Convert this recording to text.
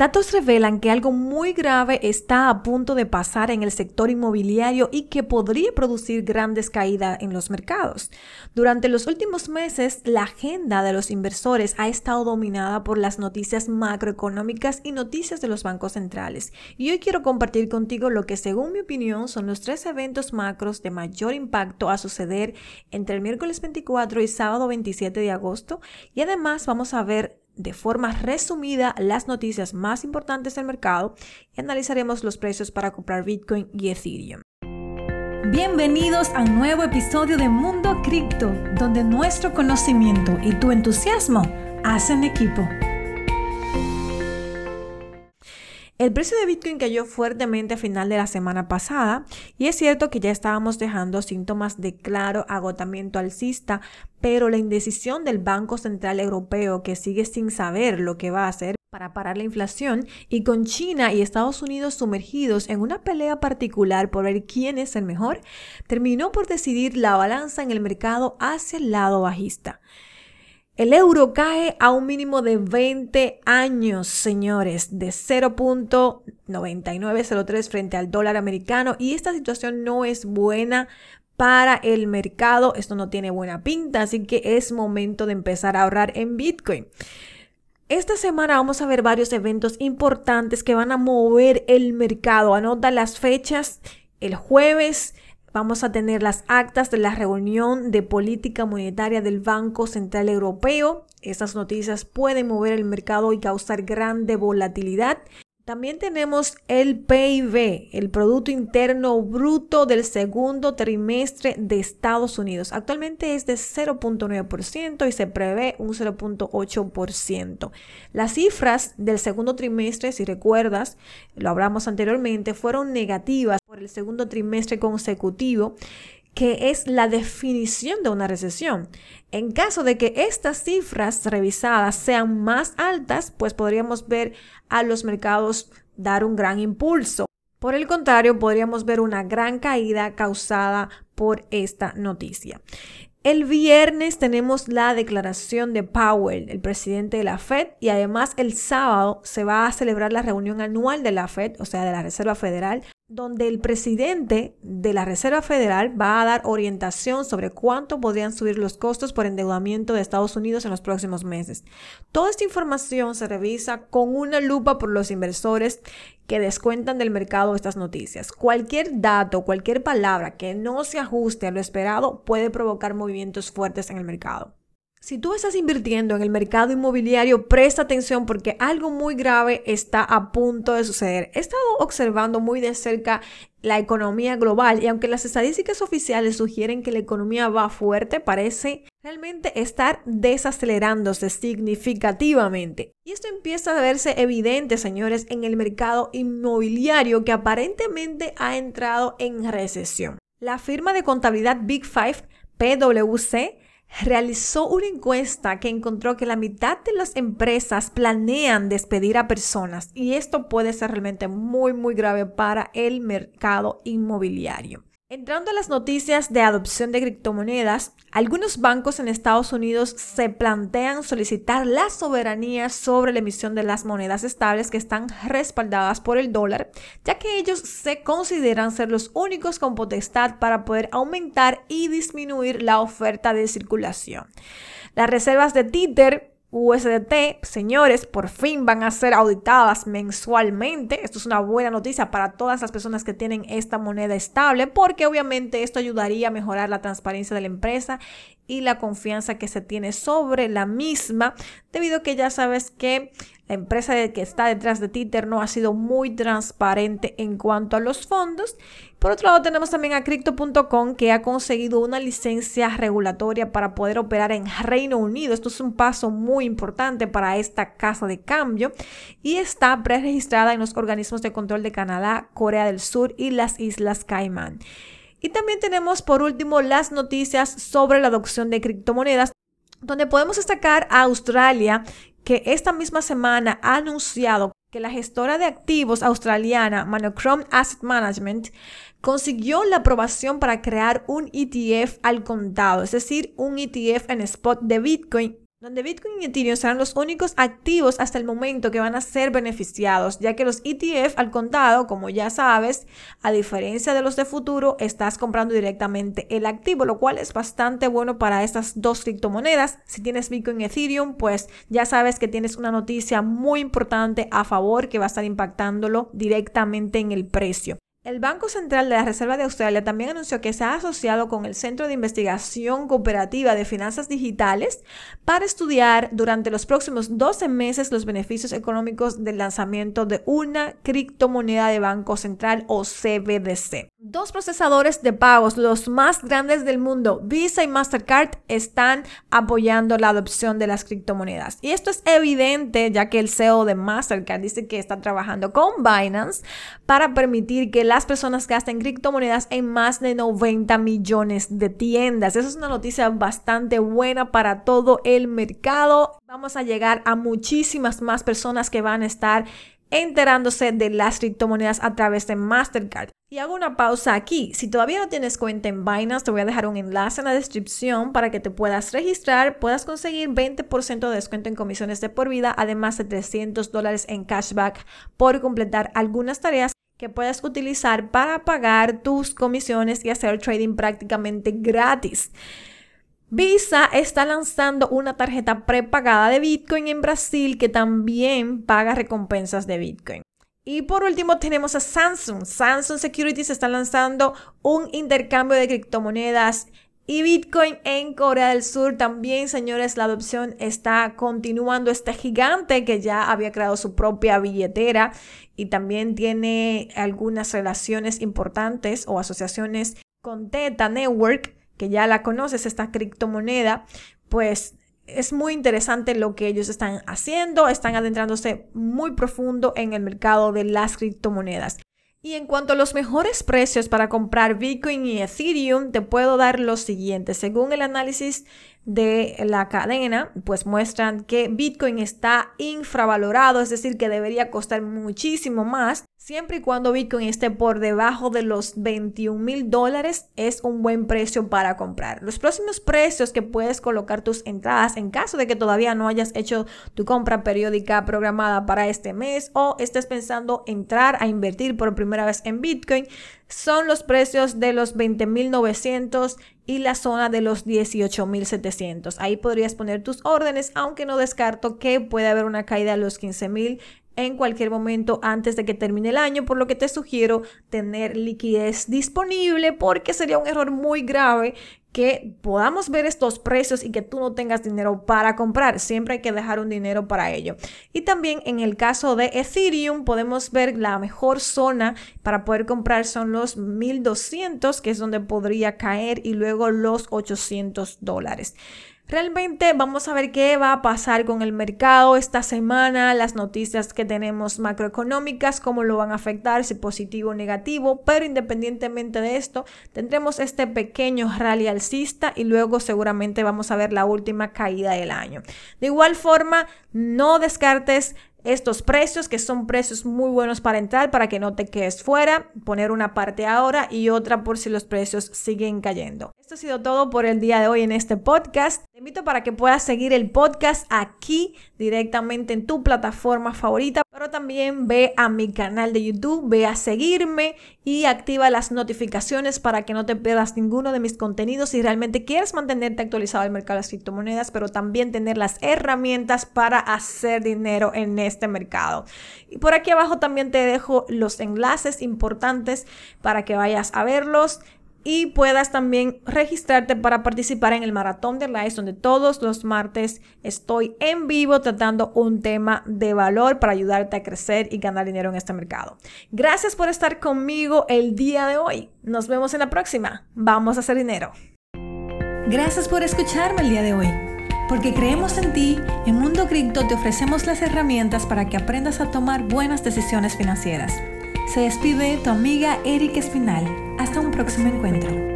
Datos revelan que algo muy grave está a punto de pasar en el sector inmobiliario y que podría producir grandes caídas en los mercados. Durante los últimos meses, la agenda de los inversores ha estado dominada por las noticias macroeconómicas y noticias de los bancos centrales. Y hoy quiero compartir contigo lo que según mi opinión son los tres eventos macros de mayor impacto a suceder entre el miércoles 24 y sábado 27 de agosto. Y además vamos a ver de forma resumida las noticias más importantes del mercado y analizaremos los precios para comprar Bitcoin y Ethereum. Bienvenidos a un nuevo episodio de Mundo Cripto, donde nuestro conocimiento y tu entusiasmo hacen equipo. El precio de Bitcoin cayó fuertemente a final de la semana pasada y es cierto que ya estábamos dejando síntomas de claro agotamiento alcista, pero la indecisión del Banco Central Europeo que sigue sin saber lo que va a hacer para parar la inflación y con China y Estados Unidos sumergidos en una pelea particular por ver quién es el mejor, terminó por decidir la balanza en el mercado hacia el lado bajista. El euro cae a un mínimo de 20 años, señores, de 0.9903 frente al dólar americano y esta situación no es buena para el mercado. Esto no tiene buena pinta, así que es momento de empezar a ahorrar en Bitcoin. Esta semana vamos a ver varios eventos importantes que van a mover el mercado. Anota las fechas. El jueves Vamos a tener las actas de la reunión de política monetaria del Banco Central Europeo. Estas noticias pueden mover el mercado y causar grande volatilidad. También tenemos el PIB, el Producto Interno Bruto del segundo trimestre de Estados Unidos. Actualmente es de 0.9% y se prevé un 0.8%. Las cifras del segundo trimestre, si recuerdas, lo hablamos anteriormente, fueron negativas por el segundo trimestre consecutivo que es la definición de una recesión. En caso de que estas cifras revisadas sean más altas, pues podríamos ver a los mercados dar un gran impulso. Por el contrario, podríamos ver una gran caída causada por esta noticia. El viernes tenemos la declaración de Powell, el presidente de la Fed, y además el sábado se va a celebrar la reunión anual de la Fed, o sea, de la Reserva Federal, donde el presidente de la Reserva Federal va a dar orientación sobre cuánto podrían subir los costos por endeudamiento de Estados Unidos en los próximos meses. Toda esta información se revisa con una lupa por los inversores que descuentan del mercado estas noticias. Cualquier dato, cualquier palabra que no se ajuste a lo esperado puede provocar movimientos fuertes en el mercado. Si tú estás invirtiendo en el mercado inmobiliario, presta atención porque algo muy grave está a punto de suceder. He estado observando muy de cerca la economía global y aunque las estadísticas oficiales sugieren que la economía va fuerte, parece realmente estar desacelerándose significativamente. Y esto empieza a verse evidente, señores, en el mercado inmobiliario que aparentemente ha entrado en recesión. La firma de contabilidad Big Five, PwC, realizó una encuesta que encontró que la mitad de las empresas planean despedir a personas y esto puede ser realmente muy muy grave para el mercado inmobiliario. Entrando a las noticias de adopción de criptomonedas, algunos bancos en Estados Unidos se plantean solicitar la soberanía sobre la emisión de las monedas estables que están respaldadas por el dólar, ya que ellos se consideran ser los únicos con potestad para poder aumentar y disminuir la oferta de circulación. Las reservas de Tether USDT, señores, por fin van a ser auditadas mensualmente. Esto es una buena noticia para todas las personas que tienen esta moneda estable, porque obviamente esto ayudaría a mejorar la transparencia de la empresa y la confianza que se tiene sobre la misma, debido a que ya sabes que la empresa que está detrás de Twitter no ha sido muy transparente en cuanto a los fondos. Por otro lado, tenemos también a Crypto.com que ha conseguido una licencia regulatoria para poder operar en Reino Unido. Esto es un paso muy importante para esta casa de cambio y está preregistrada en los organismos de control de Canadá, Corea del Sur y las Islas Caimán. Y también tenemos por último las noticias sobre la adopción de criptomonedas donde podemos destacar a Australia, que esta misma semana ha anunciado que la gestora de activos australiana Monochrome Asset Management consiguió la aprobación para crear un ETF al contado, es decir, un ETF en spot de Bitcoin donde Bitcoin y Ethereum serán los únicos activos hasta el momento que van a ser beneficiados, ya que los ETF al contado, como ya sabes, a diferencia de los de futuro, estás comprando directamente el activo, lo cual es bastante bueno para estas dos criptomonedas. Si tienes Bitcoin y Ethereum, pues ya sabes que tienes una noticia muy importante a favor que va a estar impactándolo directamente en el precio. El Banco Central de la Reserva de Australia también anunció que se ha asociado con el Centro de Investigación Cooperativa de Finanzas Digitales para estudiar durante los próximos 12 meses los beneficios económicos del lanzamiento de una criptomoneda de Banco Central o CBDC. Dos procesadores de pagos, los más grandes del mundo, Visa y Mastercard, están apoyando la adopción de las criptomonedas. Y esto es evidente ya que el CEO de Mastercard dice que está trabajando con Binance para permitir que las personas gasten criptomonedas en más de 90 millones de tiendas. Esa es una noticia bastante buena para todo el mercado. Vamos a llegar a muchísimas más personas que van a estar enterándose de las criptomonedas a través de Mastercard. Y hago una pausa aquí. Si todavía no tienes cuenta en Binance, te voy a dejar un enlace en la descripción para que te puedas registrar, puedas conseguir 20% de descuento en comisiones de por vida, además de 300 dólares en cashback por completar algunas tareas que puedes utilizar para pagar tus comisiones y hacer trading prácticamente gratis. Visa está lanzando una tarjeta prepagada de Bitcoin en Brasil que también paga recompensas de Bitcoin. Y por último tenemos a Samsung. Samsung Securities está lanzando un intercambio de criptomonedas y Bitcoin en Corea del Sur también, señores, la adopción está continuando. Este gigante que ya había creado su propia billetera y también tiene algunas relaciones importantes o asociaciones con Teta Network, que ya la conoces, esta criptomoneda, pues es muy interesante lo que ellos están haciendo, están adentrándose muy profundo en el mercado de las criptomonedas. Y en cuanto a los mejores precios para comprar Bitcoin y Ethereum, te puedo dar lo siguiente. Según el análisis de la cadena, pues muestran que Bitcoin está infravalorado, es decir, que debería costar muchísimo más Siempre y cuando Bitcoin esté por debajo de los 21 mil dólares, es un buen precio para comprar. Los próximos precios que puedes colocar tus entradas en caso de que todavía no hayas hecho tu compra periódica programada para este mes o estés pensando entrar a invertir por primera vez en Bitcoin, son los precios de los 20.900 y la zona de los 18.700. Ahí podrías poner tus órdenes, aunque no descarto que puede haber una caída a los 15.000 en cualquier momento antes de que termine el año, por lo que te sugiero tener liquidez disponible porque sería un error muy grave que podamos ver estos precios y que tú no tengas dinero para comprar. Siempre hay que dejar un dinero para ello. Y también en el caso de Ethereum podemos ver la mejor zona para poder comprar son los 1200, que es donde podría caer, y luego los 800 dólares. Realmente vamos a ver qué va a pasar con el mercado esta semana, las noticias que tenemos macroeconómicas, cómo lo van a afectar, si positivo o negativo, pero independientemente de esto, tendremos este pequeño rally alcista y luego seguramente vamos a ver la última caída del año. De igual forma, no descartes estos precios, que son precios muy buenos para entrar, para que no te quedes fuera, poner una parte ahora y otra por si los precios siguen cayendo. Esto ha sido todo por el día de hoy en este podcast. Te invito para que puedas seguir el podcast aquí directamente en tu plataforma favorita, pero también ve a mi canal de YouTube, ve a seguirme y activa las notificaciones para que no te pierdas ninguno de mis contenidos si realmente quieres mantenerte actualizado el mercado de las criptomonedas, pero también tener las herramientas para hacer dinero en este mercado. Y por aquí abajo también te dejo los enlaces importantes para que vayas a verlos y puedas también registrarte para participar en el maratón de lives donde todos los martes estoy en vivo tratando un tema de valor para ayudarte a crecer y ganar dinero en este mercado. Gracias por estar conmigo el día de hoy. Nos vemos en la próxima. Vamos a hacer dinero. Gracias por escucharme el día de hoy. Porque creemos en ti, en Mundo Cripto te ofrecemos las herramientas para que aprendas a tomar buenas decisiones financieras. Se despide tu amiga Erika Espinal. Hasta un próximo encuentro.